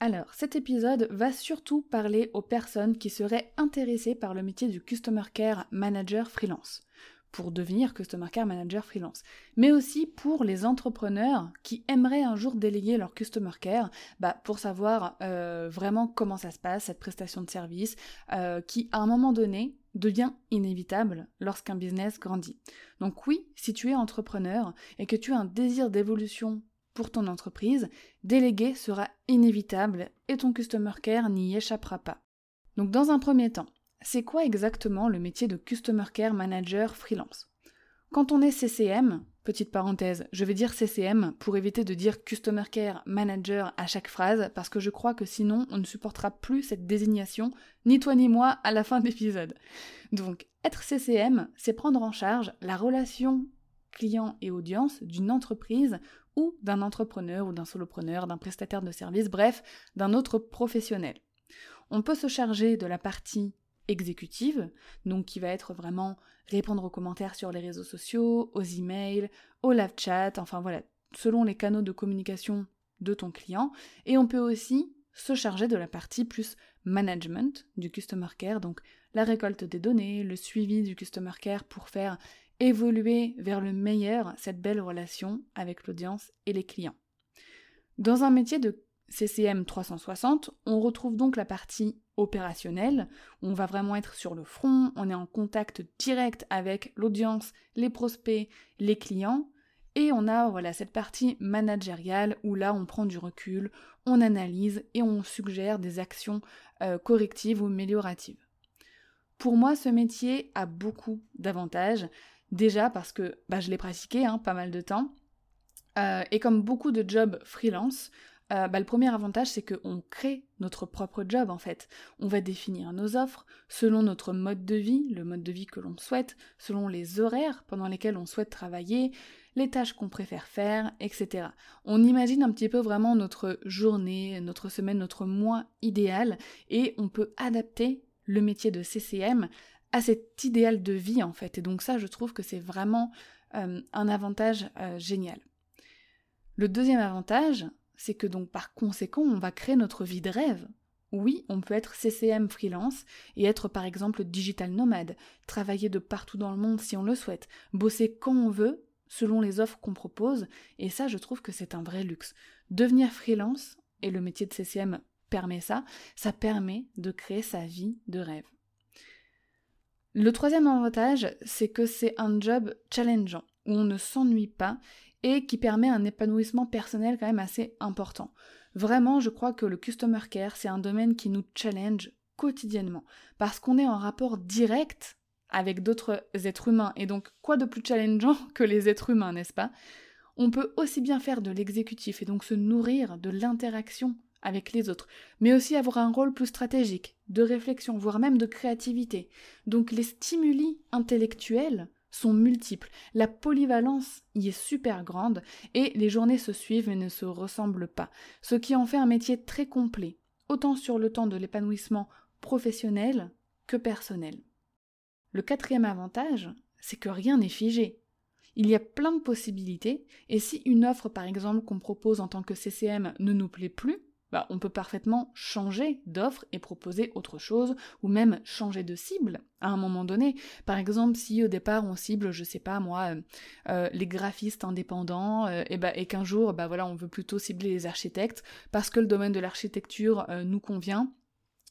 Alors, cet épisode va surtout parler aux personnes qui seraient intéressées par le métier du Customer Care Manager freelance, pour devenir Customer Care Manager freelance, mais aussi pour les entrepreneurs qui aimeraient un jour déléguer leur Customer Care bah, pour savoir euh, vraiment comment ça se passe, cette prestation de service, euh, qui à un moment donné devient inévitable lorsqu'un business grandit. Donc oui, si tu es entrepreneur et que tu as un désir d'évolution pour ton entreprise, déléguer sera inévitable et ton customer care n'y échappera pas. Donc dans un premier temps, c'est quoi exactement le métier de customer care manager freelance? Quand on est CCM, petite parenthèse, je vais dire CCM pour éviter de dire customer care manager à chaque phrase parce que je crois que sinon on ne supportera plus cette désignation, ni toi ni moi à la fin de l'épisode. Donc être CCM, c'est prendre en charge la relation client et audience d'une entreprise d'un entrepreneur ou d'un solopreneur, d'un prestataire de service, bref, d'un autre professionnel. On peut se charger de la partie exécutive, donc qui va être vraiment répondre aux commentaires sur les réseaux sociaux, aux emails, au live chat, enfin voilà, selon les canaux de communication de ton client. Et on peut aussi se charger de la partie plus management du customer care, donc la récolte des données, le suivi du customer care pour faire évoluer vers le meilleur cette belle relation avec l'audience et les clients. Dans un métier de CCM 360, on retrouve donc la partie opérationnelle, on va vraiment être sur le front, on est en contact direct avec l'audience, les prospects, les clients, et on a voilà cette partie managériale où là on prend du recul, on analyse et on suggère des actions euh, correctives ou amélioratives. Pour moi, ce métier a beaucoup d'avantages. Déjà parce que bah, je l'ai pratiqué hein, pas mal de temps. Euh, et comme beaucoup de jobs freelance, euh, bah, le premier avantage, c'est qu'on crée notre propre job en fait. On va définir nos offres selon notre mode de vie, le mode de vie que l'on souhaite, selon les horaires pendant lesquels on souhaite travailler, les tâches qu'on préfère faire, etc. On imagine un petit peu vraiment notre journée, notre semaine, notre mois idéal et on peut adapter le métier de CCM à cet idéal de vie en fait. Et donc ça, je trouve que c'est vraiment euh, un avantage euh, génial. Le deuxième avantage, c'est que donc par conséquent, on va créer notre vie de rêve. Oui, on peut être CCM freelance et être par exemple digital nomade, travailler de partout dans le monde si on le souhaite, bosser quand on veut, selon les offres qu'on propose, et ça je trouve que c'est un vrai luxe. Devenir freelance, et le métier de CCM permet ça, ça permet de créer sa vie de rêve. Le troisième avantage, c'est que c'est un job challengeant, où on ne s'ennuie pas et qui permet un épanouissement personnel quand même assez important. Vraiment, je crois que le customer care, c'est un domaine qui nous challenge quotidiennement, parce qu'on est en rapport direct avec d'autres êtres humains, et donc quoi de plus challengeant que les êtres humains, n'est-ce pas? On peut aussi bien faire de l'exécutif et donc se nourrir de l'interaction avec les autres, mais aussi avoir un rôle plus stratégique, de réflexion, voire même de créativité. Donc les stimuli intellectuels sont multiples, la polyvalence y est super grande, et les journées se suivent et ne se ressemblent pas, ce qui en fait un métier très complet, autant sur le temps de l'épanouissement professionnel que personnel. Le quatrième avantage, c'est que rien n'est figé. Il y a plein de possibilités, et si une offre par exemple qu'on propose en tant que CCM ne nous plaît plus, bah, on peut parfaitement changer d'offre et proposer autre chose, ou même changer de cible à un moment donné. Par exemple, si au départ on cible, je sais pas moi, euh, euh, les graphistes indépendants, euh, et, bah, et qu'un jour, bah voilà, on veut plutôt cibler les architectes parce que le domaine de l'architecture nous convient,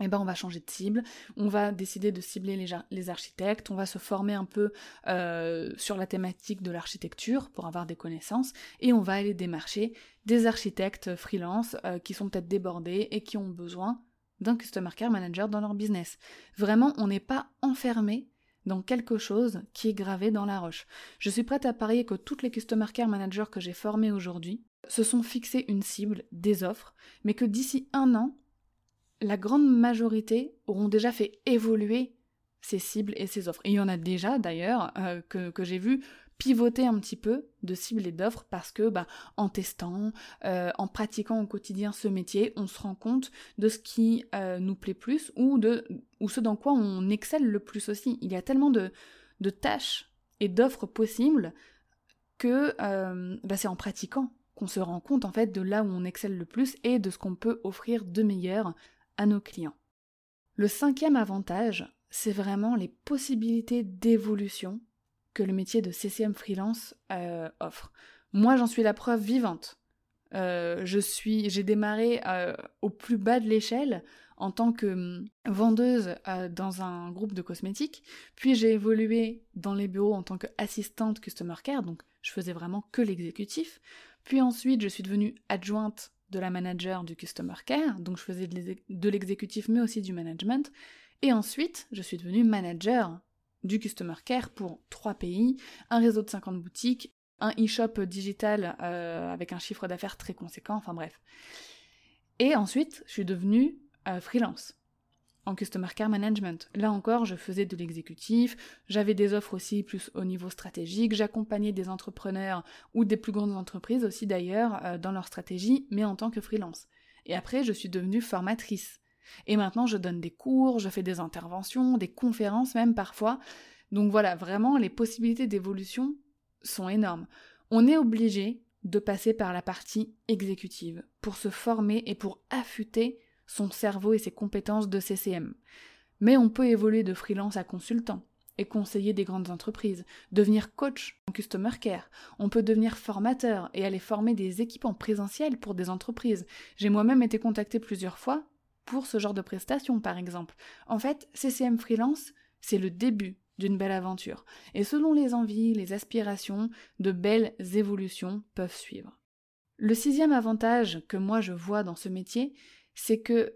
eh ben on va changer de cible, on va décider de cibler les, architectes, on va se former un peu euh, sur la thématique de l'architecture pour avoir des connaissances, et on va aller démarcher des architectes freelance euh, qui sont peut-être débordés et qui ont besoin d'un Customer Care Manager dans leur business. Vraiment, on n'est pas enfermé dans quelque chose qui est gravé dans la roche. Je suis prête à parier que toutes les Customer Care Managers que j'ai formés aujourd'hui se sont fixés une cible, des offres, mais que d'ici un an, la grande majorité auront déjà fait évoluer ces cibles et ces offres. Il y en a déjà d'ailleurs euh, que, j'ai vu pivoter un petit peu de cibles et d'offres parce que bah, en testant, euh, en pratiquant au quotidien ce métier, on se rend compte de ce qui euh, nous plaît plus ou de ou ce dans quoi on excelle le plus aussi. Il y a tellement de, de tâches et d'offres possibles que bah, c'est en pratiquant qu'on se rend compte en fait de là où on excelle le plus et de ce qu'on peut offrir de meilleur nos clients. Le cinquième avantage, c'est vraiment les possibilités d'évolution que le métier de CCM freelance euh, offre. Moi, j'en suis la preuve vivante. Euh, je suis, j'ai démarré euh, au plus bas de l'échelle en tant que hum, vendeuse dans un groupe de cosmétiques, puis j'ai évolué dans les bureaux en tant qu'assistante customer care, donc je faisais vraiment que l'exécutif. Puis ensuite, je suis devenue adjointe de la manager du customer care, donc je faisais de l'exécutif mais aussi du management. Et ensuite, je suis devenue manager du customer care pour trois pays, un réseau de 50 boutiques, un e-shop digital euh, avec un chiffre d'affaires très conséquent, enfin bref. Et ensuite, je suis devenue euh, freelance en Customer Care Management. Là encore, je faisais de l'exécutif, j'avais des offres aussi plus au niveau stratégique, j'accompagnais des entrepreneurs ou des plus grandes entreprises aussi d'ailleurs euh, dans leur stratégie, mais en tant que freelance. Et après, je suis devenue formatrice. Et maintenant, je donne des cours, je fais des interventions, des conférences même parfois. Donc voilà, vraiment, les possibilités d'évolution sont énormes. On est obligé de passer par la partie exécutive pour se former et pour affûter son cerveau et ses compétences de CCM. Mais on peut évoluer de freelance à consultant et conseiller des grandes entreprises, devenir coach en customer care. On peut devenir formateur et aller former des équipes en présentiel pour des entreprises. J'ai moi-même été contactée plusieurs fois pour ce genre de prestations, par exemple. En fait, CCM freelance, c'est le début d'une belle aventure. Et selon les envies, les aspirations, de belles évolutions peuvent suivre. Le sixième avantage que moi je vois dans ce métier, c'est que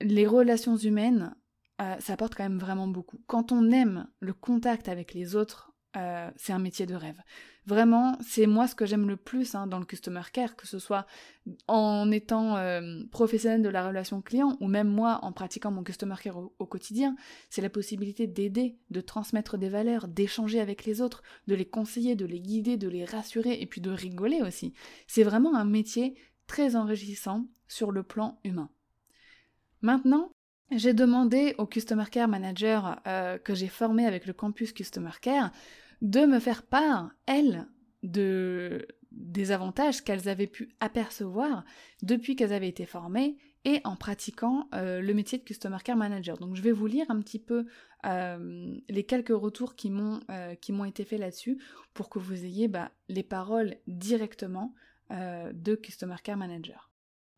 les relations humaines, euh, ça apporte quand même vraiment beaucoup. Quand on aime le contact avec les autres, euh, c'est un métier de rêve. Vraiment, c'est moi ce que j'aime le plus hein, dans le customer care, que ce soit en étant euh, professionnel de la relation client ou même moi en pratiquant mon customer care au quotidien, c'est la possibilité d'aider, de transmettre des valeurs, d'échanger avec les autres, de les conseiller, de les guider, de les rassurer et puis de rigoler aussi. C'est vraiment un métier très enrichissant sur le plan humain. Maintenant, j'ai demandé au Customer Care Manager euh, que j'ai formé avec le campus Customer Care de me faire part, elles, de, des avantages qu'elles avaient pu apercevoir depuis qu'elles avaient été formées et en pratiquant euh, le métier de Customer Care Manager. Donc je vais vous lire un petit peu euh, les quelques retours qui m'ont été faits là-dessus pour que vous ayez bah, les paroles directement euh, de Customer Care Manager.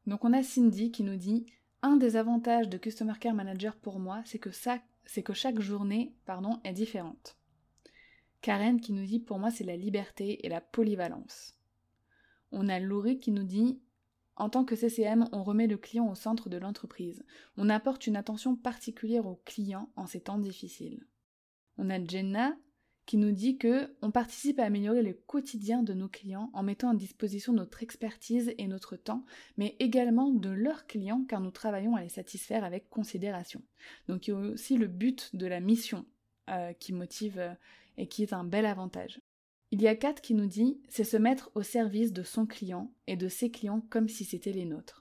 Donc on a Cindy qui nous dit un des avantages de Customer Care Manager pour moi, c'est que, ça, c'est que chaque journée pardon, est différente. Karen qui nous dit pour moi c'est la liberté et la polyvalence. On a Laurie qui nous dit en tant que CCM, on remet le client au centre de l'entreprise. On apporte une attention particulière au client en ces temps difficiles. On a Jenna qui nous dit que on participe à améliorer le quotidien de nos clients en mettant à disposition notre expertise et notre temps, mais également de leurs clients car nous travaillons à les satisfaire avec considération. Donc il y a aussi le but de la mission euh, qui motive euh, et qui est un bel avantage. Il y a Kat qui nous dit c'est se mettre au service de son client et de ses clients comme si c'était les nôtres.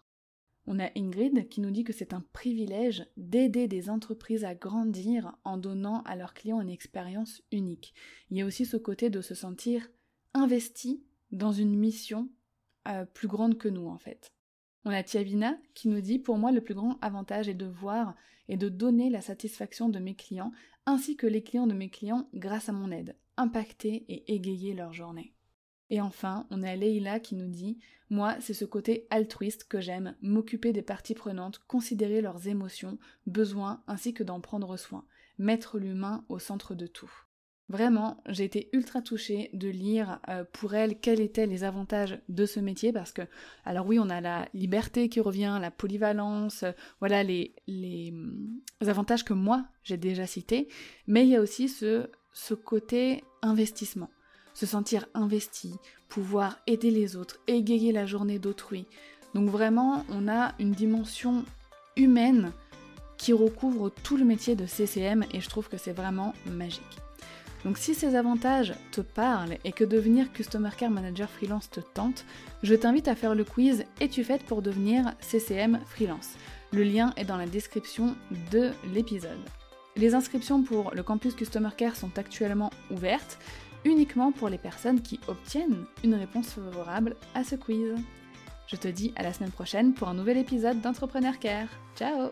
On a Ingrid qui nous dit que c'est un privilège d'aider des entreprises à grandir en donnant à leurs clients une expérience unique. Il y a aussi ce côté de se sentir investi dans une mission euh, plus grande que nous en fait. On a Tiavina qui nous dit pour moi le plus grand avantage est de voir et de donner la satisfaction de mes clients ainsi que les clients de mes clients grâce à mon aide, impacter et égayer leur journée. Et enfin, on a Leila qui nous dit Moi, c'est ce côté altruiste que j'aime, m'occuper des parties prenantes, considérer leurs émotions, besoins, ainsi que d'en prendre soin, mettre l'humain au centre de tout. Vraiment, j'ai été ultra touchée de lire euh, pour elle quels étaient les avantages de ce métier parce que, alors oui, on a la liberté qui revient, la polyvalence, euh, voilà les, les, avantages que moi j'ai déjà cités, mais il y a aussi ce côté investissement. Se sentir investi, pouvoir aider les autres, égayer la journée d'autrui. Donc vraiment, on a une dimension humaine qui recouvre tout le métier de CCM et je trouve que c'est vraiment magique. Donc si ces avantages te parlent et que devenir Customer Care Manager freelance te tente, je t'invite à faire le quiz Es-tu faite pour devenir CCM freelance? Le lien est dans la description de l'épisode. Les inscriptions pour le campus Customer Care sont actuellement ouvertes uniquement pour les personnes qui obtiennent une réponse favorable à ce quiz. Je te dis à la semaine prochaine pour un nouvel épisode d'Entrepreneur Care. Ciao